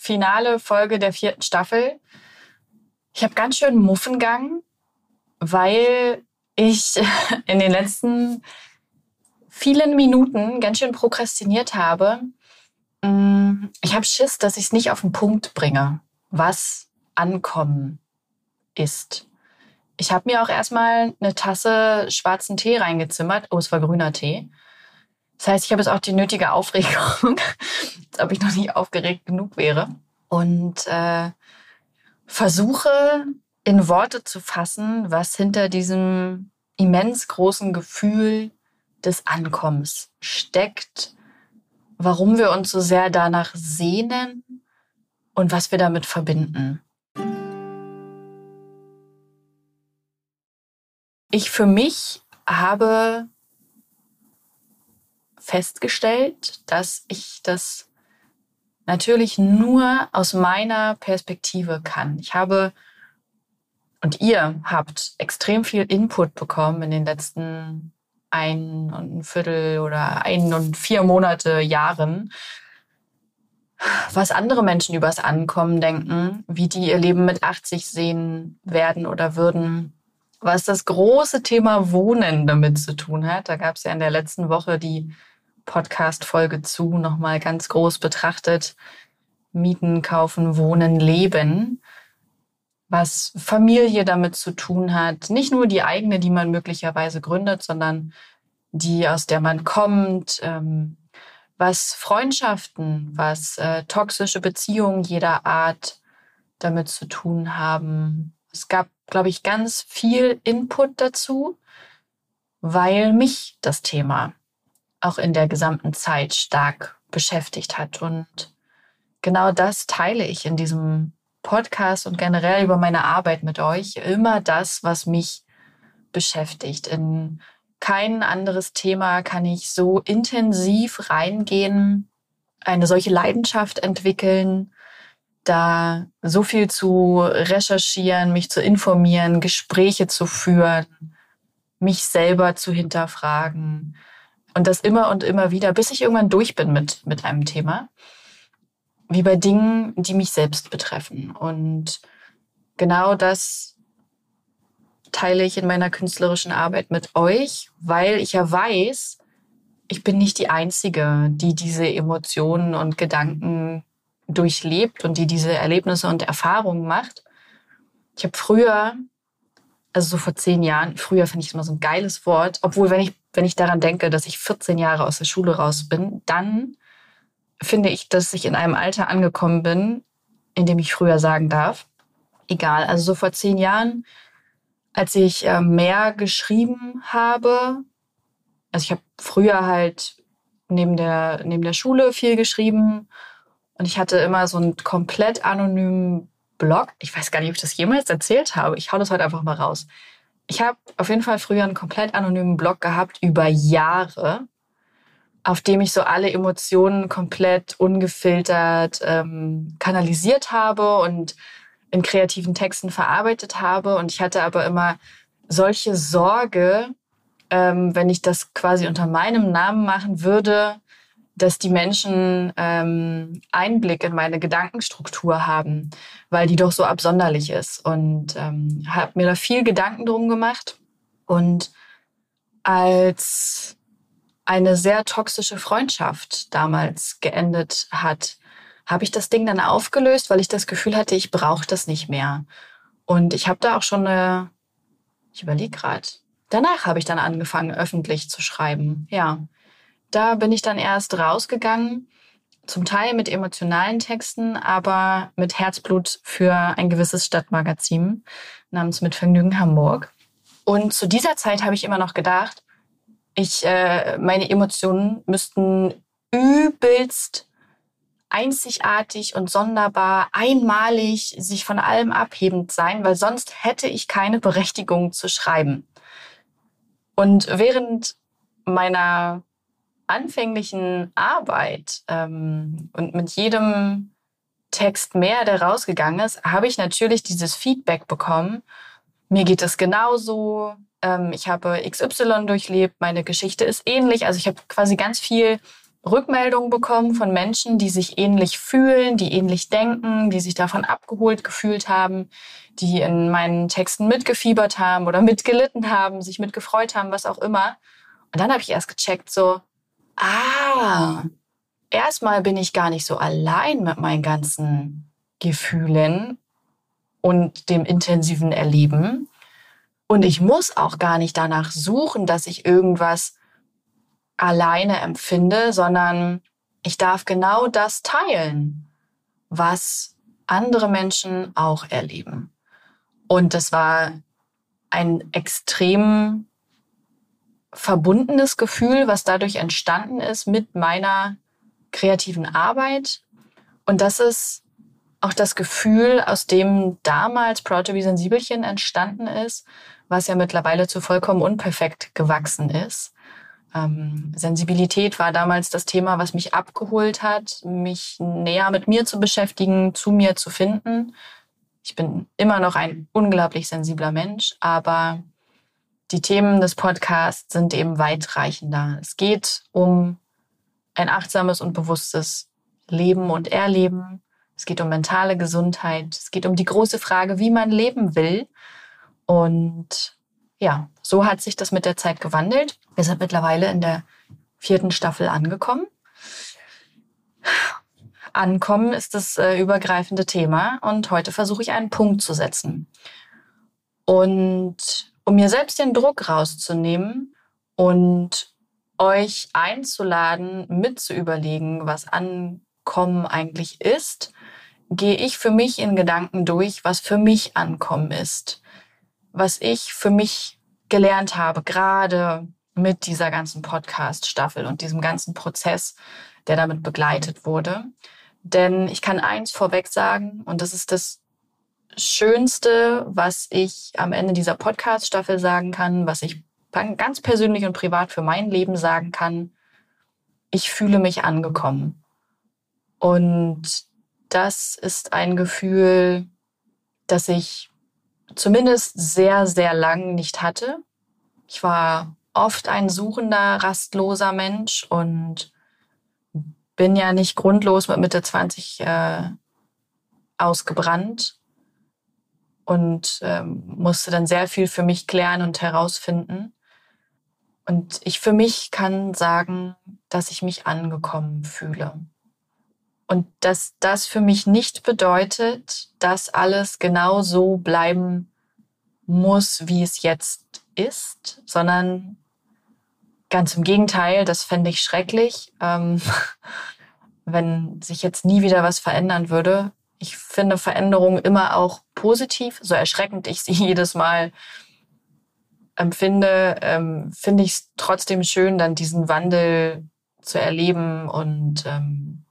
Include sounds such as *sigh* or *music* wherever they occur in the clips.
finale Folge der vierten Staffel. Ich habe ganz schön Muffengang, weil ich *laughs* in den letzten vielen Minuten ganz schön prokrastiniert habe. Mm, ich habe Schiss, dass ich es nicht auf den Punkt bringe, was Ankommen ist. Ich habe mir auch erstmal eine Tasse schwarzen Tee reingezimmert. Oh, es war grüner Tee. Das heißt, ich habe jetzt auch die nötige Aufregung, *laughs* als ob ich noch nicht aufgeregt genug wäre. Und äh, versuche in Worte zu fassen, was hinter diesem immens großen Gefühl des Ankommens steckt, warum wir uns so sehr danach sehnen und was wir damit verbinden. Ich für mich habe festgestellt, dass ich das natürlich nur aus meiner Perspektive kann. Ich habe und ihr habt extrem viel Input bekommen in den letzten ein und ein Viertel oder ein und vier Monate, Jahren, was andere Menschen übers Ankommen denken, wie die ihr Leben mit 80 sehen werden oder würden, was das große Thema Wohnen damit zu tun hat. Da gab es ja in der letzten Woche die Podcast-Folge zu, nochmal ganz groß betrachtet. Mieten, kaufen, wohnen, leben was Familie damit zu tun hat. Nicht nur die eigene, die man möglicherweise gründet, sondern die, aus der man kommt, ähm, was Freundschaften, was äh, toxische Beziehungen jeder Art damit zu tun haben. Es gab, glaube ich, ganz viel Input dazu, weil mich das Thema auch in der gesamten Zeit stark beschäftigt hat. Und genau das teile ich in diesem Podcast und generell über meine Arbeit mit euch immer das, was mich beschäftigt. In kein anderes Thema kann ich so intensiv reingehen, eine solche Leidenschaft entwickeln, da so viel zu recherchieren, mich zu informieren, Gespräche zu führen, mich selber zu hinterfragen und das immer und immer wieder, bis ich irgendwann durch bin mit, mit einem Thema wie bei Dingen, die mich selbst betreffen. Und genau das teile ich in meiner künstlerischen Arbeit mit euch, weil ich ja weiß, ich bin nicht die Einzige, die diese Emotionen und Gedanken durchlebt und die diese Erlebnisse und Erfahrungen macht. Ich habe früher, also so vor zehn Jahren, früher finde ich immer so ein geiles Wort, obwohl wenn ich, wenn ich daran denke, dass ich 14 Jahre aus der Schule raus bin, dann finde ich, dass ich in einem Alter angekommen bin, in dem ich früher sagen darf. Egal, also so vor zehn Jahren, als ich äh, mehr geschrieben habe, also ich habe früher halt neben der, neben der Schule viel geschrieben und ich hatte immer so einen komplett anonymen Blog. Ich weiß gar nicht, ob ich das jemals erzählt habe. Ich hau das heute einfach mal raus. Ich habe auf jeden Fall früher einen komplett anonymen Blog gehabt über Jahre auf dem ich so alle Emotionen komplett ungefiltert ähm, kanalisiert habe und in kreativen Texten verarbeitet habe. Und ich hatte aber immer solche Sorge, ähm, wenn ich das quasi unter meinem Namen machen würde, dass die Menschen ähm, Einblick in meine Gedankenstruktur haben, weil die doch so absonderlich ist. Und ähm, habe mir da viel Gedanken drum gemacht. Und als eine sehr toxische Freundschaft damals geendet hat, habe ich das Ding dann aufgelöst, weil ich das Gefühl hatte, ich brauche das nicht mehr. Und ich habe da auch schon eine, ich überlege gerade, danach habe ich dann angefangen, öffentlich zu schreiben. Ja, da bin ich dann erst rausgegangen, zum Teil mit emotionalen Texten, aber mit Herzblut für ein gewisses Stadtmagazin namens Mit Vergnügen Hamburg. Und zu dieser Zeit habe ich immer noch gedacht, ich, äh, meine Emotionen müssten übelst einzigartig und sonderbar, einmalig, sich von allem abhebend sein, weil sonst hätte ich keine Berechtigung zu schreiben. Und während meiner anfänglichen Arbeit ähm, und mit jedem Text mehr, der rausgegangen ist, habe ich natürlich dieses Feedback bekommen. Mir geht es genauso. Ähm, ich habe XY durchlebt. Meine Geschichte ist ähnlich. Also ich habe quasi ganz viel Rückmeldungen bekommen von Menschen, die sich ähnlich fühlen, die ähnlich denken, die sich davon abgeholt gefühlt haben, die in meinen Texten mitgefiebert haben oder mitgelitten haben, sich mitgefreut haben, was auch immer. Und dann habe ich erst gecheckt, so, ah, erstmal bin ich gar nicht so allein mit meinen ganzen Gefühlen und dem intensiven Erleben. Und ich muss auch gar nicht danach suchen, dass ich irgendwas alleine empfinde, sondern ich darf genau das teilen, was andere Menschen auch erleben. Und das war ein extrem verbundenes Gefühl, was dadurch entstanden ist mit meiner kreativen Arbeit. Und das ist auch das Gefühl, aus dem damals Proud to be Sensibelchen entstanden ist, was ja mittlerweile zu vollkommen unperfekt gewachsen ist. Ähm, Sensibilität war damals das Thema, was mich abgeholt hat, mich näher mit mir zu beschäftigen, zu mir zu finden. Ich bin immer noch ein unglaublich sensibler Mensch, aber die Themen des Podcasts sind eben weitreichender. Es geht um ein achtsames und bewusstes Leben und Erleben. Es geht um mentale Gesundheit. Es geht um die große Frage, wie man leben will. Und ja, so hat sich das mit der Zeit gewandelt. Wir sind mittlerweile in der vierten Staffel angekommen. Ankommen ist das äh, übergreifende Thema und heute versuche ich einen Punkt zu setzen. Und um mir selbst den Druck rauszunehmen und euch einzuladen, mitzuüberlegen, was Ankommen eigentlich ist, gehe ich für mich in Gedanken durch, was für mich Ankommen ist. Was ich für mich gelernt habe, gerade mit dieser ganzen Podcast-Staffel und diesem ganzen Prozess, der damit begleitet wurde. Denn ich kann eins vorweg sagen, und das ist das Schönste, was ich am Ende dieser Podcast-Staffel sagen kann, was ich ganz persönlich und privat für mein Leben sagen kann, ich fühle mich angekommen. Und das ist ein Gefühl, das ich zumindest sehr, sehr lang nicht hatte. Ich war oft ein suchender, rastloser Mensch und bin ja nicht grundlos mit Mitte 20 äh, ausgebrannt und ähm, musste dann sehr viel für mich klären und herausfinden. Und ich für mich kann sagen, dass ich mich angekommen fühle. Und dass das für mich nicht bedeutet, dass alles genau so bleiben muss, wie es jetzt ist, sondern ganz im Gegenteil, das fände ich schrecklich, ähm, *laughs* wenn sich jetzt nie wieder was verändern würde. Ich finde Veränderungen immer auch positiv, so erschreckend ich sie *laughs* jedes Mal empfinde, ähm, finde ich es trotzdem schön, dann diesen Wandel zu erleben und ähm,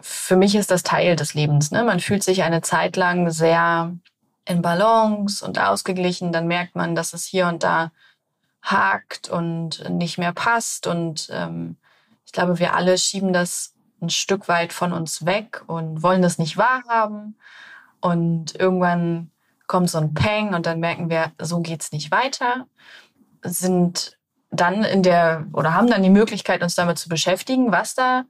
für mich ist das Teil des Lebens. Ne? Man fühlt sich eine Zeit lang sehr in Balance und ausgeglichen. Dann merkt man, dass es hier und da hakt und nicht mehr passt. Und ähm, ich glaube, wir alle schieben das ein Stück weit von uns weg und wollen das nicht wahrhaben. Und irgendwann kommt so ein Peng und dann merken wir, so geht's nicht weiter. Sind dann in der oder haben dann die Möglichkeit, uns damit zu beschäftigen, was da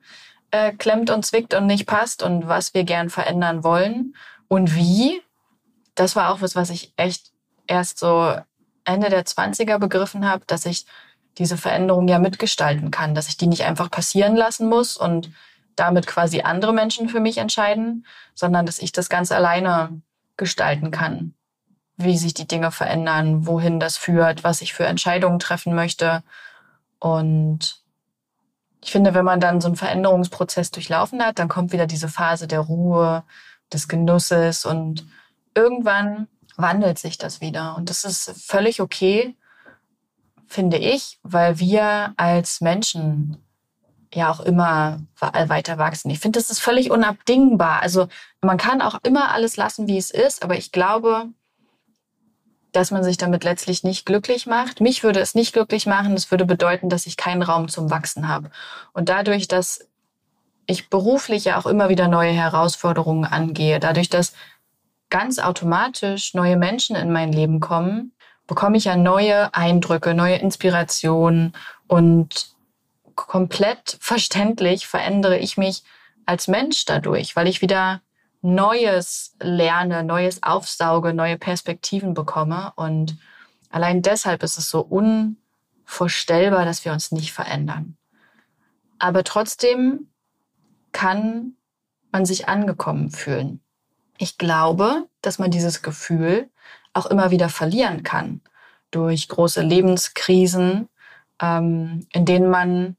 äh, klemmt und zwickt und nicht passt und was wir gern verändern wollen und wie. Das war auch was, was ich echt erst so Ende der 20er begriffen habe, dass ich diese Veränderung ja mitgestalten kann, dass ich die nicht einfach passieren lassen muss und damit quasi andere Menschen für mich entscheiden, sondern dass ich das ganz alleine gestalten kann, wie sich die Dinge verändern, wohin das führt, was ich für Entscheidungen treffen möchte. Und ich finde, wenn man dann so einen Veränderungsprozess durchlaufen hat, dann kommt wieder diese Phase der Ruhe, des Genusses und irgendwann wandelt sich das wieder. Und das ist völlig okay, finde ich, weil wir als Menschen ja auch immer weiter wachsen. Ich finde, das ist völlig unabdingbar. Also man kann auch immer alles lassen, wie es ist, aber ich glaube, dass man sich damit letztlich nicht glücklich macht. Mich würde es nicht glücklich machen. Das würde bedeuten, dass ich keinen Raum zum Wachsen habe. Und dadurch, dass ich beruflich ja auch immer wieder neue Herausforderungen angehe, dadurch, dass ganz automatisch neue Menschen in mein Leben kommen, bekomme ich ja neue Eindrücke, neue Inspirationen und komplett verständlich verändere ich mich als Mensch dadurch, weil ich wieder Neues lerne, Neues aufsauge, neue Perspektiven bekomme. Und allein deshalb ist es so unvorstellbar, dass wir uns nicht verändern. Aber trotzdem kann man sich angekommen fühlen. Ich glaube, dass man dieses Gefühl auch immer wieder verlieren kann durch große Lebenskrisen, ähm, in denen man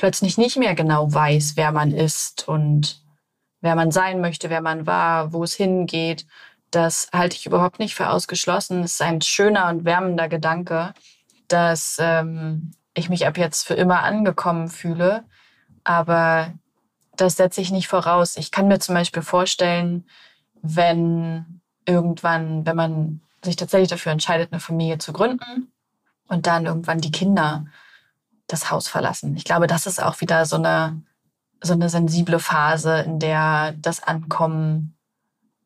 plötzlich nicht mehr genau weiß, wer man ist und wer man sein möchte, wer man war, wo es hingeht. Das halte ich überhaupt nicht für ausgeschlossen. Es ist ein schöner und wärmender Gedanke, dass ähm, ich mich ab jetzt für immer angekommen fühle. Aber das setze ich nicht voraus. Ich kann mir zum Beispiel vorstellen, wenn irgendwann, wenn man sich tatsächlich dafür entscheidet, eine Familie zu gründen und dann irgendwann die Kinder das Haus verlassen. Ich glaube, das ist auch wieder so eine, so eine sensible Phase, in der das Ankommen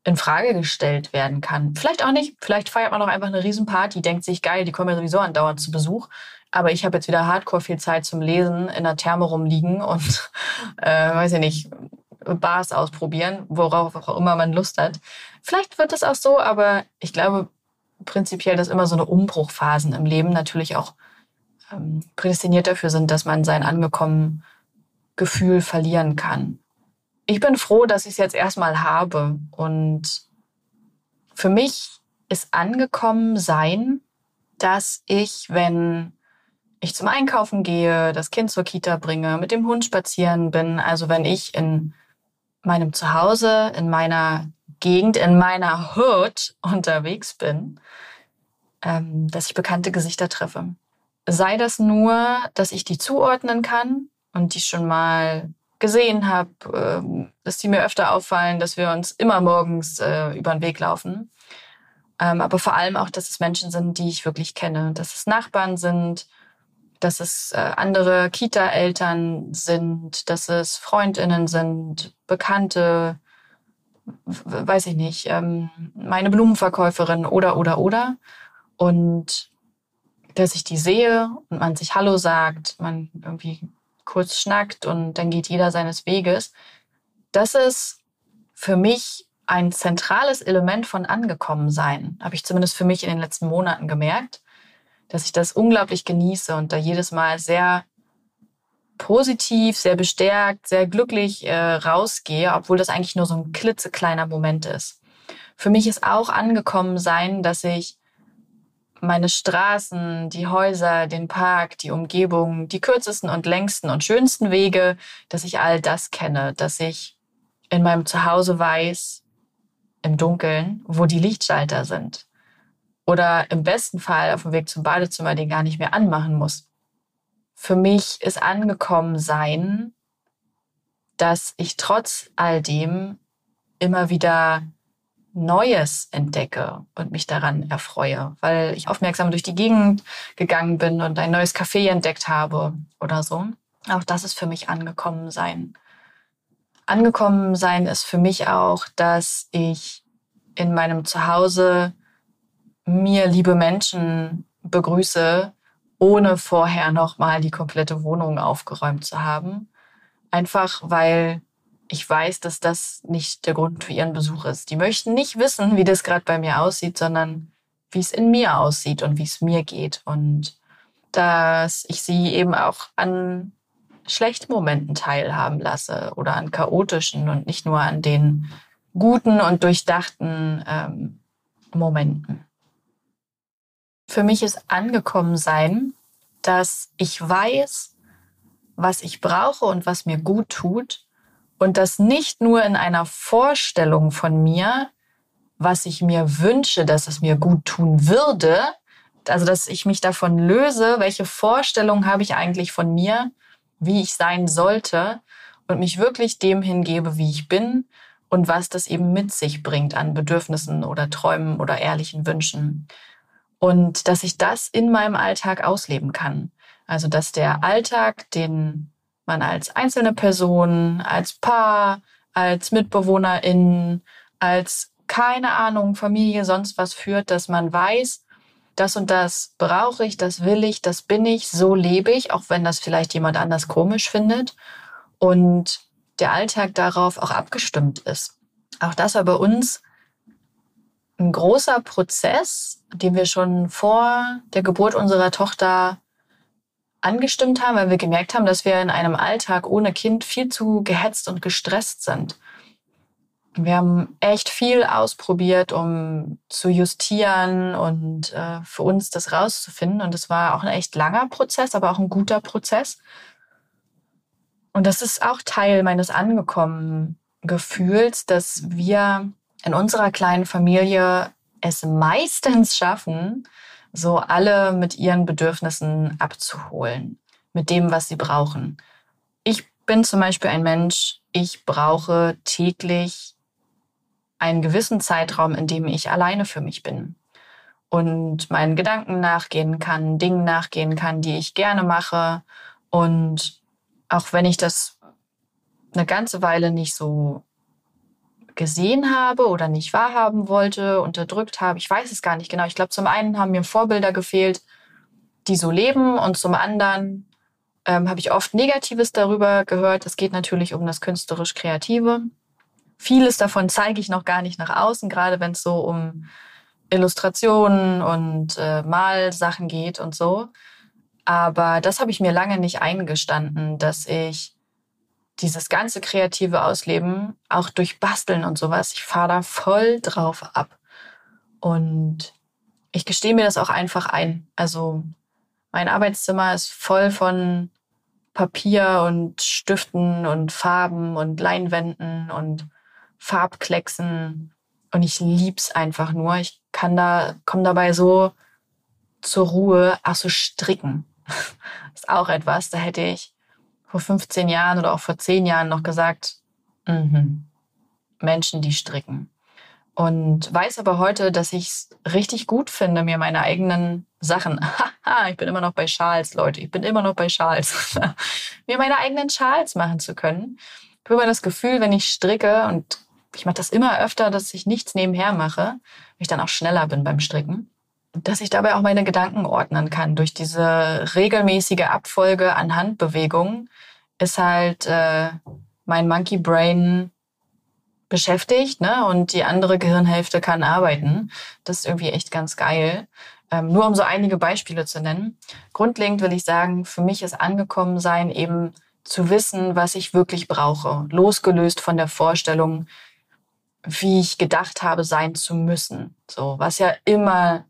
in Frage gestellt werden kann. Vielleicht auch nicht. Vielleicht feiert man auch einfach eine Riesenparty, denkt sich, geil, die kommen ja sowieso andauernd zu Besuch. Aber ich habe jetzt wieder hardcore viel Zeit zum Lesen, in der Therme rumliegen und, *laughs* äh, weiß ich nicht, Bars ausprobieren, worauf auch immer man Lust hat. Vielleicht wird es auch so, aber ich glaube prinzipiell, dass immer so eine Umbruchphasen im Leben natürlich auch ähm, prädestiniert dafür sind, dass man sein angekommen Gefühl verlieren kann. Ich bin froh, dass ich es jetzt erstmal habe und für mich ist angekommen sein, dass ich, wenn ich zum Einkaufen gehe, das Kind zur Kita bringe, mit dem Hund spazieren bin, also wenn ich in meinem Zuhause, in meiner Gegend, in meiner Hood unterwegs bin, ähm, dass ich bekannte Gesichter treffe. Sei das nur, dass ich die zuordnen kann und die schon mal gesehen habe, äh, dass die mir öfter auffallen, dass wir uns immer morgens äh, über den Weg laufen. Ähm, aber vor allem auch, dass es Menschen sind, die ich wirklich kenne, dass es Nachbarn sind, dass es äh, andere Kita-Eltern sind, dass es Freundinnen sind, Bekannte, weiß ich nicht, ähm, meine Blumenverkäuferin oder, oder, oder. Und dass ich die sehe und man sich Hallo sagt, man irgendwie kurz schnackt und dann geht jeder seines Weges. Das ist für mich ein zentrales Element von angekommen sein, habe ich zumindest für mich in den letzten Monaten gemerkt dass ich das unglaublich genieße und da jedes Mal sehr positiv, sehr bestärkt, sehr glücklich äh, rausgehe, obwohl das eigentlich nur so ein klitzekleiner Moment ist. Für mich ist auch angekommen sein, dass ich meine Straßen, die Häuser, den Park, die Umgebung, die kürzesten und längsten und schönsten Wege, dass ich all das kenne, dass ich in meinem Zuhause weiß, im Dunkeln, wo die Lichtschalter sind, oder im besten Fall auf dem Weg zum Badezimmer den gar nicht mehr anmachen muss. Für mich ist angekommen sein, dass ich trotz all dem immer wieder Neues entdecke und mich daran erfreue, weil ich aufmerksam durch die Gegend gegangen bin und ein neues Café entdeckt habe oder so. Auch das ist für mich angekommen sein. Angekommen sein ist für mich auch, dass ich in meinem Zuhause mir liebe Menschen begrüße, ohne vorher nochmal die komplette Wohnung aufgeräumt zu haben. Einfach weil ich weiß, dass das nicht der Grund für ihren Besuch ist. Die möchten nicht wissen, wie das gerade bei mir aussieht, sondern wie es in mir aussieht und wie es mir geht. Und dass ich sie eben auch an schlechten Momenten teilhaben lasse oder an chaotischen und nicht nur an den guten und durchdachten ähm, Momenten. Für mich ist angekommen sein, dass ich weiß, was ich brauche und was mir gut tut und das nicht nur in einer Vorstellung von mir, was ich mir wünsche, dass es mir gut tun würde, also dass ich mich davon löse, welche Vorstellung habe ich eigentlich von mir, wie ich sein sollte und mich wirklich dem hingebe, wie ich bin und was das eben mit sich bringt an Bedürfnissen oder Träumen oder ehrlichen Wünschen. Und dass ich das in meinem Alltag ausleben kann. Also dass der Alltag, den man als einzelne Person, als Paar, als Mitbewohnerin, als keine Ahnung, Familie, sonst was führt, dass man weiß, das und das brauche ich, das will ich, das bin ich, so lebe ich, auch wenn das vielleicht jemand anders komisch findet. Und der Alltag darauf auch abgestimmt ist. Auch das war bei uns ein großer Prozess, den wir schon vor der Geburt unserer Tochter angestimmt haben, weil wir gemerkt haben, dass wir in einem Alltag ohne Kind viel zu gehetzt und gestresst sind. Wir haben echt viel ausprobiert, um zu justieren und äh, für uns das rauszufinden. Und es war auch ein echt langer Prozess, aber auch ein guter Prozess. Und das ist auch Teil meines angekommen Gefühls, dass wir in unserer kleinen Familie es meistens schaffen, so alle mit ihren Bedürfnissen abzuholen, mit dem, was sie brauchen. Ich bin zum Beispiel ein Mensch, ich brauche täglich einen gewissen Zeitraum, in dem ich alleine für mich bin und meinen Gedanken nachgehen kann, Dingen nachgehen kann, die ich gerne mache. Und auch wenn ich das eine ganze Weile nicht so gesehen habe oder nicht wahrhaben wollte, unterdrückt habe. Ich weiß es gar nicht genau. Ich glaube, zum einen haben mir Vorbilder gefehlt, die so leben und zum anderen ähm, habe ich oft Negatives darüber gehört. Es geht natürlich um das künstlerisch-kreative. Vieles davon zeige ich noch gar nicht nach außen, gerade wenn es so um Illustrationen und äh, Malsachen geht und so. Aber das habe ich mir lange nicht eingestanden, dass ich dieses ganze kreative Ausleben, auch durch Basteln und sowas, ich fahre da voll drauf ab. Und ich gestehe mir das auch einfach ein. Also mein Arbeitszimmer ist voll von Papier und Stiften und Farben und Leinwänden und Farbklecksen. Und ich lieb's einfach nur. Ich kann da, komme dabei so zur Ruhe. Ach so, stricken. *laughs* ist auch etwas. Da hätte ich vor 15 Jahren oder auch vor 10 Jahren noch gesagt, mhm, Menschen, die stricken. Und weiß aber heute, dass ich es richtig gut finde, mir meine eigenen Sachen, *laughs* haha, ich bin immer noch bei Schals, Leute, ich bin immer noch bei Schals, *laughs* mir meine eigenen Schals machen zu können. Ich habe immer das Gefühl, wenn ich stricke und ich mache das immer öfter, dass ich nichts nebenher mache, weil ich dann auch schneller bin beim Stricken, dass ich dabei auch meine Gedanken ordnen kann. Durch diese regelmäßige Abfolge an Handbewegungen ist halt äh, mein Monkey Brain beschäftigt, ne? Und die andere Gehirnhälfte kann arbeiten. Das ist irgendwie echt ganz geil. Ähm, nur um so einige Beispiele zu nennen. Grundlegend will ich sagen, für mich ist angekommen sein eben zu wissen, was ich wirklich brauche, losgelöst von der Vorstellung, wie ich gedacht habe, sein zu müssen. So, was ja immer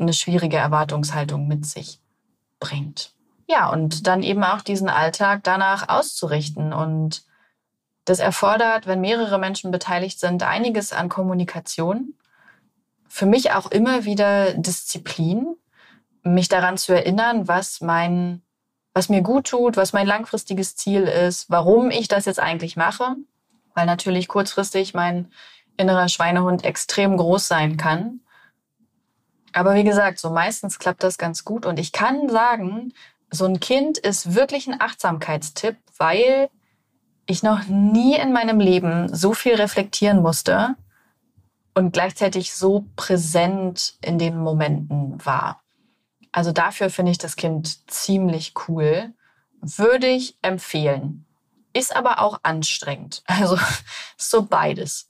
eine schwierige Erwartungshaltung mit sich bringt. Ja, und dann eben auch diesen Alltag danach auszurichten. Und das erfordert, wenn mehrere Menschen beteiligt sind, einiges an Kommunikation. Für mich auch immer wieder Disziplin, mich daran zu erinnern, was mein, was mir gut tut, was mein langfristiges Ziel ist, warum ich das jetzt eigentlich mache. Weil natürlich kurzfristig mein innerer Schweinehund extrem groß sein kann. Aber wie gesagt, so meistens klappt das ganz gut. Und ich kann sagen, so ein Kind ist wirklich ein Achtsamkeitstipp, weil ich noch nie in meinem Leben so viel reflektieren musste und gleichzeitig so präsent in den Momenten war. Also dafür finde ich das Kind ziemlich cool. Würde ich empfehlen. Ist aber auch anstrengend. *laughs* Also so beides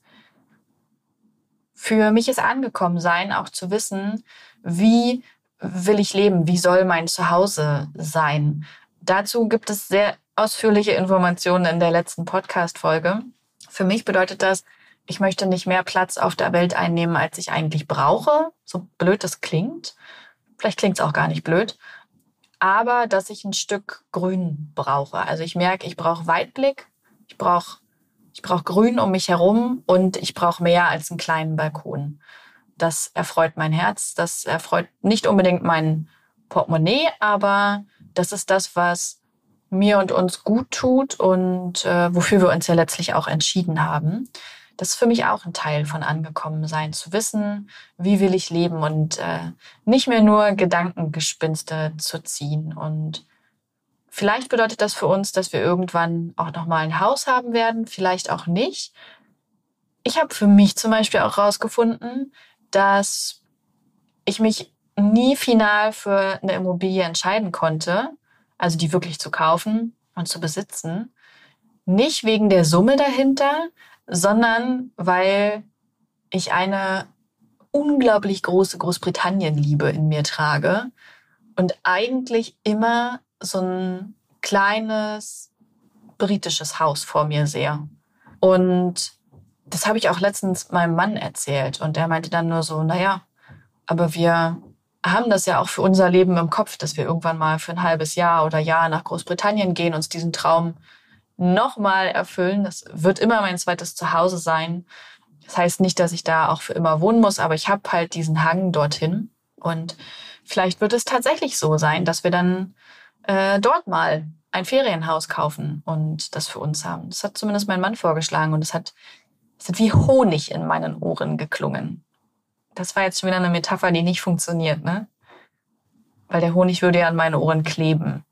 für mich ist angekommen sein, auch zu wissen, wie will ich leben, wie soll mein Zuhause sein. Dazu gibt es sehr ausführliche Informationen in der letzten Podcast-Folge. Für mich bedeutet das, ich möchte nicht mehr Platz auf der Welt einnehmen, als ich eigentlich brauche. So blöd das klingt. Vielleicht klingt es auch gar nicht blöd. Aber dass ich ein Stück Grün brauche. Also ich merke, ich brauche Weitblick, ich brauche ich brauche Grün um mich herum und ich brauche mehr als einen kleinen Balkon. Das erfreut mein Herz. Das erfreut nicht unbedingt mein Portemonnaie, aber das ist das, was mir und uns gut tut und äh, wofür wir uns ja letztlich auch entschieden haben. Das ist für mich auch ein Teil von angekommen sein, zu wissen, wie will ich leben und äh, nicht mehr nur Gedankengespinste zu ziehen. Und vielleicht bedeutet das für uns, dass wir irgendwann auch noch mal ein Haus haben werden, vielleicht auch nicht. Ich habe für mich zum Beispiel auch herausgefunden, dass ich mich nie final für eine Immobilie entscheiden konnte, also die wirklich zu kaufen und zu besitzen. Nicht wegen der Summe dahinter, sondern weil ich eine unglaublich große Großbritannien-Liebe in mir trage und eigentlich immer so ein kleines britisches Haus vor mir sehe. Und das habe ich auch letztens meinem Mann erzählt und der meinte dann nur so, naja, aber wir haben das ja auch für unser Leben im Kopf, dass wir irgendwann mal für ein halbes Jahr oder Jahr nach Großbritannien gehen, uns diesen Traum nochmal erfüllen. Das wird immer mein zweites Zuhause sein. Das heißt nicht, dass ich da auch für immer wohnen muss, aber ich habe halt diesen Hang dorthin. Und vielleicht wird es tatsächlich so sein, dass wir dann äh, dort mal ein Ferienhaus kaufen und das für uns haben. Das hat zumindest mein Mann vorgeschlagen und es hat, es hat wie Honig in meinen Ohren geklungen. Das war jetzt schon wieder eine Metapher, die nicht funktioniert, ne? Weil der Honig würde ja an meine Ohren kleben.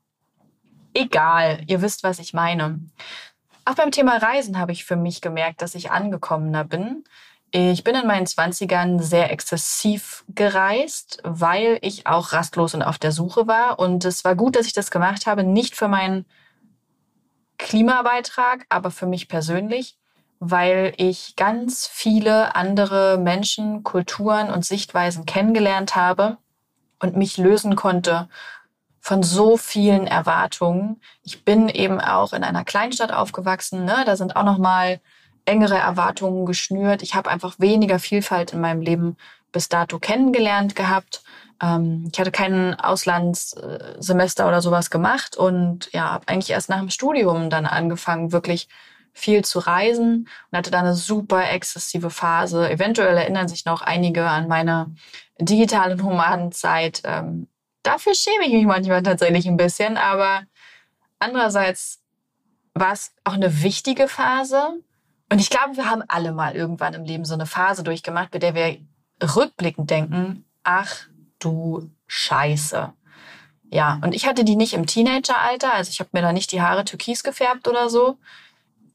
Egal, ihr wisst, was ich meine. Auch beim Thema Reisen habe ich für mich gemerkt, dass ich angekommener bin. Ich bin in meinen Zwanzigern sehr exzessiv gereist, weil ich auch rastlos und auf der Suche war. Und es war gut, dass ich das gemacht habe, nicht für meinen Klimabeitrag, aber für mich persönlich weil ich ganz viele andere Menschen, Kulturen und Sichtweisen kennengelernt habe und mich lösen konnte von so vielen Erwartungen. Ich bin eben auch in einer Kleinstadt aufgewachsen, ne? da sind auch noch mal engere Erwartungen geschnürt. Ich habe einfach weniger Vielfalt in meinem Leben bis dato kennengelernt gehabt. Ähm, ich hatte kein Auslandssemester oder sowas gemacht und ja, habe eigentlich erst nach dem Studium dann angefangen, wirklich viel zu reisen und hatte da eine super exzessive Phase. Eventuell erinnern sich noch einige an meine digitale Nomadenzeit. Ähm, dafür schäme ich mich manchmal tatsächlich ein bisschen, aber andererseits war es auch eine wichtige Phase. Und ich glaube, wir haben alle mal irgendwann im Leben so eine Phase durchgemacht, bei der wir rückblickend denken, ach du Scheiße. Ja, und ich hatte die nicht im Teenageralter, also ich habe mir da nicht die Haare türkis gefärbt oder so,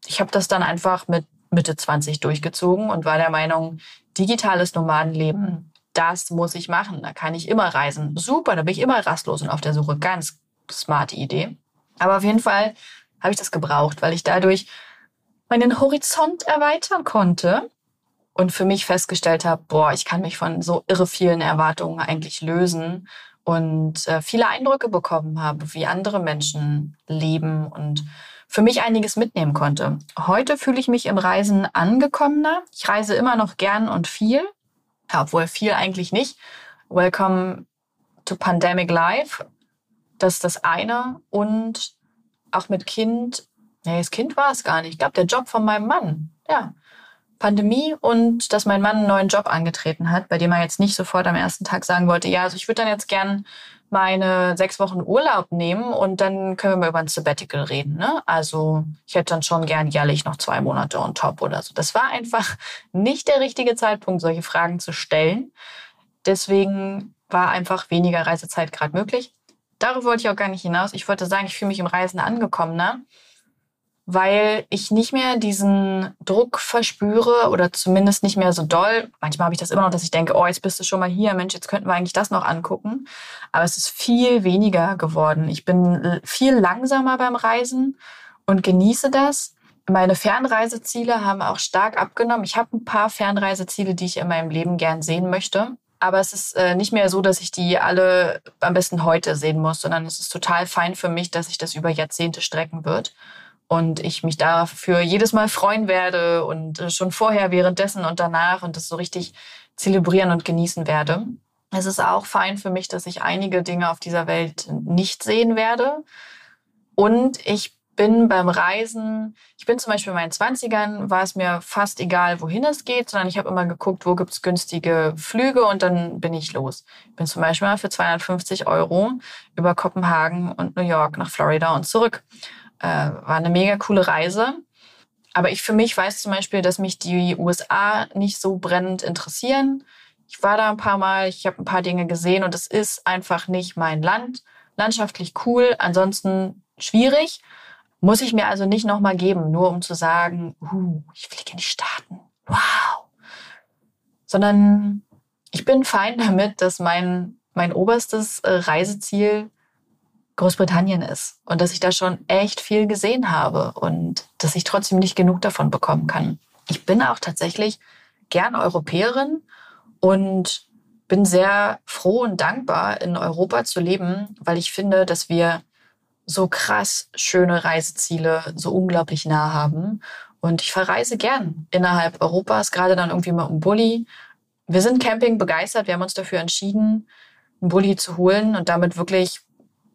ich habe das dann einfach mit Mitte 20 durchgezogen und war der Meinung, digitales Nomadenleben, das muss ich machen. Da kann ich immer reisen. Super, da bin ich immer rastlos und auf der Suche. Ganz smarte Idee. Aber auf jeden Fall habe ich das gebraucht, weil ich dadurch meinen Horizont erweitern konnte und für mich festgestellt habe, boah, ich kann mich von so irre vielen Erwartungen eigentlich lösen und äh, viele Eindrücke bekommen habe, wie andere Menschen leben und für mich einiges mitnehmen konnte. Heute fühle ich mich im Reisen angekommener. Ich reise immer noch gern und viel, obwohl viel eigentlich nicht. Welcome to Pandemic Life. Das ist das eine. Und auch mit Kind, nee, das Kind war es gar nicht. Ich glaube, der Job von meinem Mann. Ja. Pandemie und dass mein Mann einen neuen Job angetreten hat, bei dem er jetzt nicht sofort am ersten Tag sagen wollte, ja, also ich würde dann jetzt gern meine sechs Wochen Urlaub nehmen und dann können wir mal über ein Sabbatical reden. Ne? Also ich hätte dann schon gern jährlich noch zwei Monate on top oder so. Das war einfach *laughs* nicht der richtige Zeitpunkt, solche Fragen zu stellen. Deswegen war einfach weniger Reisezeit gerade möglich. Darauf wollte ich auch gar nicht hinaus. Ich wollte sagen, ich fühle mich im Reisen angekommener weil ich nicht mehr diesen Druck verspüre oder zumindest nicht mehr so doll. Manchmal habe ich das immer noch, dass ich denke, oh, jetzt bist du schon mal hier, Mensch, jetzt könnten wir eigentlich das noch angucken. Aber es ist viel weniger geworden. Ich bin viel langsamer beim Reisen und genieße das. Meine Fernreiseziele haben auch stark abgenommen. Ich habe ein paar Fernreiseziele, die ich in meinem Leben gern sehen möchte. Aber es ist äh, nicht mehr so, dass ich die alle am besten heute sehen muss, sondern es ist total fein für mich, dass sich das über Jahrzehnte strecken wird und ich mich dafür jedes Mal freuen werde und äh, schon vorher, währenddessen und danach und das so richtig zelebrieren und genießen werde. Es ist auch fein für mich, dass ich einige Dinge auf dieser Welt nicht sehen werde. Und ich bin beim Reisen, ich bin zum Beispiel in meinen 20ern, war es mir fast egal, wohin es geht, sondern ich habe immer geguckt, wo gibt's günstige Flüge und dann bin ich los. Ich bin zum Beispiel mal für 250 Euro über Kopenhagen und New York nach Florida und zurück. Äh, war eine mega coole Reise. Aber ich für mich weiß zum Beispiel, dass mich die USA nicht so brennend interessieren. Ich war da ein paar Mal, ich habe ein paar Dinge gesehen und es ist einfach nicht mein Land. Landschaftlich cool, ansonsten schwierig. Muss ich mir also nicht nochmal geben, nur um zu sagen, uh, ich fliege in die Staaten. Wow. Sondern ich bin fein *laughs* damit, dass mein, mein oberstes äh, Reiseziel Großbritannien ist und dass ich da schon echt viel gesehen habe und dass ich trotzdem nicht genug davon bekommen kann. Ich bin auch tatsächlich gern Europäerin und bin sehr froh und dankbar, in Europa zu leben, weil ich finde, dass wir so krass schöne Reiseziele so unglaublich nah haben. Und ich verreise gern innerhalb Europas, gerade dann irgendwie mal um Bulli. Wir sind Camping begeistert. Wir haben uns dafür entschieden, einen Bulli zu holen und damit wirklich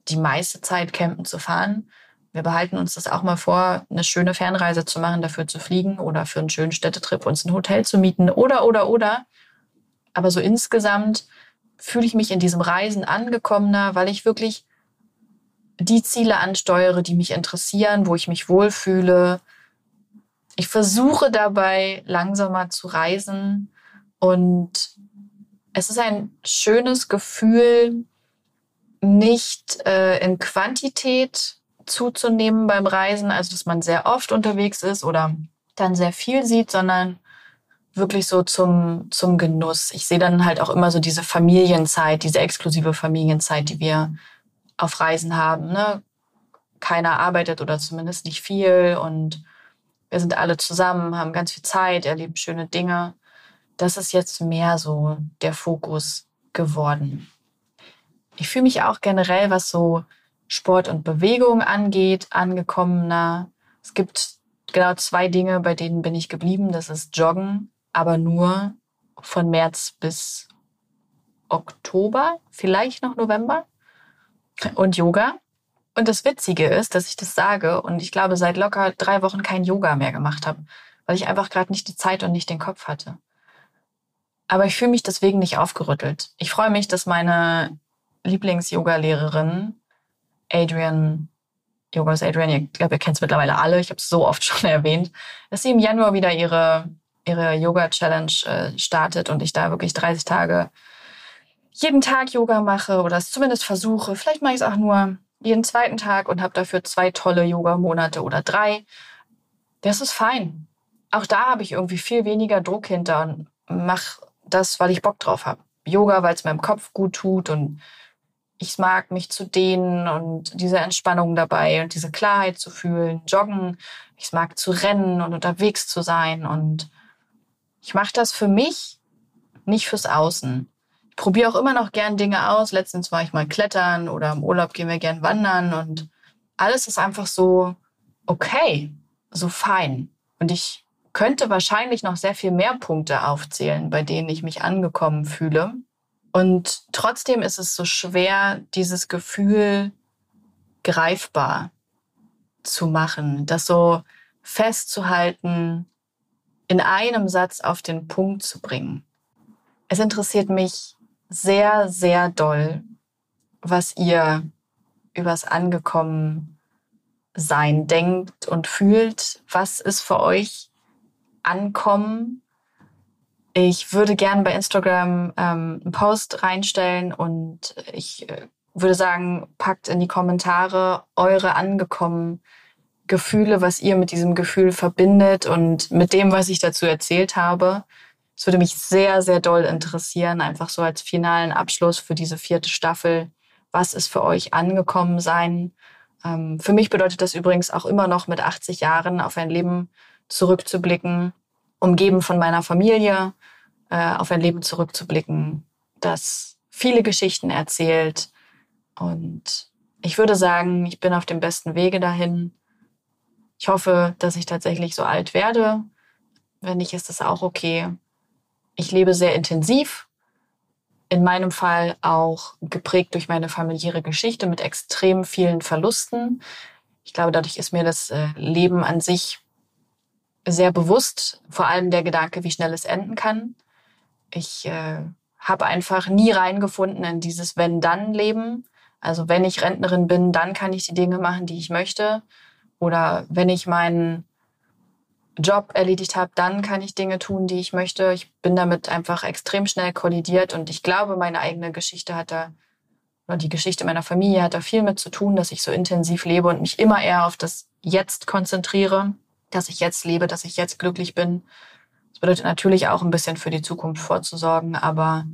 die meiste Zeit campen zu fahren. Wir behalten uns das auch mal vor, eine schöne Fernreise zu machen, dafür zu fliegen oder für einen schönen Städtetrip uns ein Hotel zu mieten oder, oder, oder. Aber so insgesamt fühle ich mich in diesem Reisen angekommener, weil ich wirklich die Ziele ansteuere, die mich interessieren, wo ich mich wohlfühle. Ich versuche dabei langsamer zu reisen und es ist ein schönes Gefühl, nicht äh, in Quantität zuzunehmen beim Reisen, also dass man sehr oft unterwegs ist oder dann sehr viel sieht, sondern wirklich so zum, zum Genuss. Ich sehe dann halt auch immer so diese Familienzeit, diese exklusive Familienzeit, die wir auf Reisen haben. Ne? Keiner arbeitet oder zumindest nicht viel und wir sind alle zusammen, haben ganz viel Zeit, erleben schöne Dinge. Das ist jetzt mehr so der Fokus geworden. Ich fühle mich auch generell, was so Sport und Bewegung angeht, angekommener. Es gibt genau zwei Dinge, bei denen bin ich geblieben. Das ist Joggen, aber nur von März bis Oktober, vielleicht noch November und Yoga. Und das Witzige ist, dass ich das sage und ich glaube, seit locker drei Wochen kein Yoga mehr gemacht habe, weil ich einfach gerade nicht die Zeit und nicht den Kopf hatte. Aber ich fühle mich deswegen nicht aufgerüttelt. Ich freue mich, dass meine Lieblings-Yoga-Lehrerin Adrian, Yoga ist Adrian, ich glaube, ihr kennt es mittlerweile alle, ich habe es so oft *laughs* schon erwähnt, dass sie im Januar wieder ihre, ihre Yoga-Challenge äh, startet und ich da wirklich 30 Tage jeden Tag Yoga mache oder es zumindest versuche. Vielleicht mache ich es auch nur jeden zweiten Tag und habe dafür zwei tolle Yoga-Monate oder drei. Das ist fein. Auch da habe ich irgendwie viel weniger Druck hinter und mache das, weil ich Bock drauf habe. Yoga, weil es meinem Kopf gut tut und ich mag mich zu dehnen und diese Entspannung dabei und diese Klarheit zu fühlen. Joggen, ich mag zu rennen und unterwegs zu sein und ich mache das für mich, nicht fürs Außen probiere auch immer noch gern Dinge aus. Letztens war ich mal klettern oder im Urlaub gehen wir gern wandern und alles ist einfach so okay, so fein. Und ich könnte wahrscheinlich noch sehr viel mehr Punkte aufzählen, bei denen ich mich angekommen fühle. Und trotzdem ist es so schwer, dieses Gefühl greifbar zu machen, das so festzuhalten, in einem Satz auf den Punkt zu bringen. Es interessiert mich sehr, sehr doll, was ihr übers Angekommen sein denkt und fühlt. Was ist für euch Ankommen? Ich würde gerne bei Instagram ähm, einen Post reinstellen und ich äh, würde sagen, packt in die Kommentare eure angekommen Gefühle, was ihr mit diesem Gefühl verbindet und mit dem, was ich dazu erzählt habe. Es würde mich sehr, sehr doll interessieren, einfach so als finalen Abschluss für diese vierte Staffel. Was ist für euch angekommen sein? Ähm, für mich bedeutet das übrigens auch immer noch mit 80 Jahren auf ein Leben zurückzublicken, umgeben von meiner Familie, äh, auf ein Leben zurückzublicken, das viele Geschichten erzählt. Und ich würde sagen, ich bin auf dem besten Wege dahin. Ich hoffe, dass ich tatsächlich so alt werde. Wenn nicht, ist das auch okay. Ich lebe sehr intensiv. In meinem Fall auch geprägt durch meine familiäre Geschichte mit extrem vielen Verlusten. Ich glaube, dadurch ist mir das äh, Leben an sich sehr bewusst, vor allem der Gedanke, wie schnell es enden kann. Ich äh, habe einfach nie reingefunden in dieses Wenn-Dann-Leben. Also wenn ich Rentnerin bin, dann kann ich die Dinge machen, die ich möchte. Oder wenn ich meinen Job erledigt habe, dann kann ich Dinge tun, die ich möchte. Ich bin damit einfach extrem schnell kollidiert und ich glaube, meine eigene Geschichte hat da, oder die Geschichte meiner Familie hat da viel mit zu tun, dass ich so intensiv lebe und mich immer eher auf das Jetzt konzentriere, dass ich jetzt lebe, dass ich jetzt glücklich bin. Das bedeutet natürlich auch ein bisschen für die Zukunft vorzusorgen, aber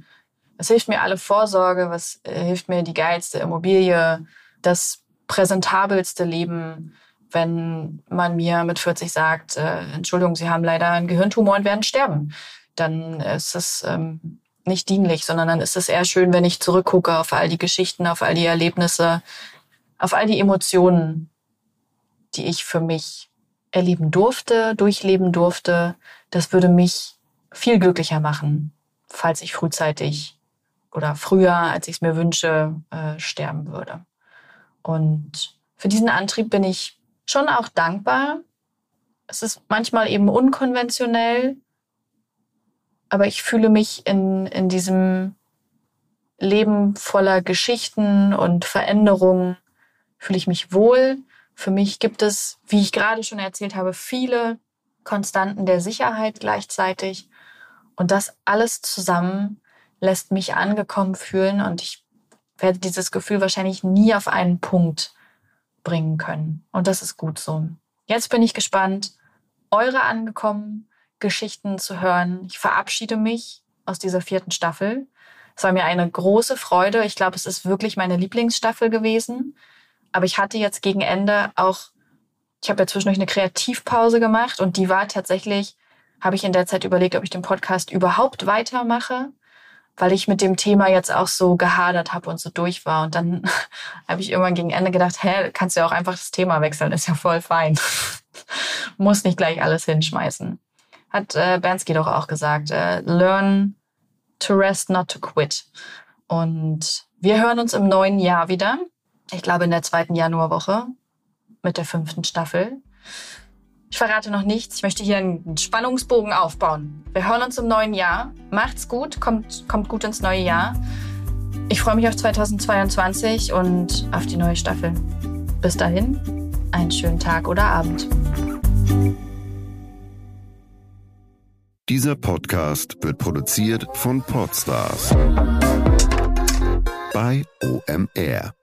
es hilft mir alle Vorsorge, was äh, hilft mir die geilste Immobilie, das präsentabelste Leben, wenn man mir mit 40 sagt, äh, Entschuldigung, Sie haben leider einen Gehirntumor und werden sterben, dann ist es ähm, nicht dienlich, sondern dann ist es eher schön, wenn ich zurückgucke auf all die Geschichten, auf all die Erlebnisse, auf all die Emotionen, die ich für mich erleben durfte, durchleben durfte. Das würde mich viel glücklicher machen, falls ich frühzeitig oder früher, als ich es mir wünsche, äh, sterben würde. Und für diesen Antrieb bin ich schon auch dankbar. Es ist manchmal eben unkonventionell, aber ich fühle mich in, in diesem Leben voller Geschichten und Veränderungen, fühle ich mich wohl. Für mich gibt es, wie ich gerade schon erzählt habe, viele Konstanten der Sicherheit gleichzeitig. Und das alles zusammen lässt mich angekommen fühlen und ich werde dieses Gefühl wahrscheinlich nie auf einen Punkt bringen können. Und das ist gut so. Jetzt bin ich gespannt, eure angekommen Geschichten zu hören. Ich verabschiede mich aus dieser vierten Staffel. Es war mir eine große Freude. Ich glaube, es ist wirklich meine Lieblingsstaffel gewesen. Aber ich hatte jetzt gegen Ende auch, ich habe ja zwischendurch eine Kreativpause gemacht und die war tatsächlich, habe ich in der Zeit überlegt, ob ich den Podcast überhaupt weitermache weil ich mit dem Thema jetzt auch so gehadert habe und so durch war. Und dann *laughs* habe ich irgendwann gegen Ende gedacht, hä, kannst du ja auch einfach das Thema wechseln, ist ja voll fein. *laughs* Muss nicht gleich alles hinschmeißen. Hat äh, Bansky doch auch gesagt, äh, learn to rest, not to quit. Und wir hören uns im neuen Jahr wieder. Ich glaube in der zweiten Januarwoche mit der fünften Staffel. Ich verrate noch nichts. Ich möchte hier einen Spannungsbogen aufbauen. Wir hören uns im neuen Jahr. Macht's gut, kommt, kommt gut ins neue Jahr. Ich freue mich auf 2022 und auf die neue Staffel. Bis dahin, einen schönen Tag oder Abend. Dieser Podcast wird produziert von Podstars bei OMR.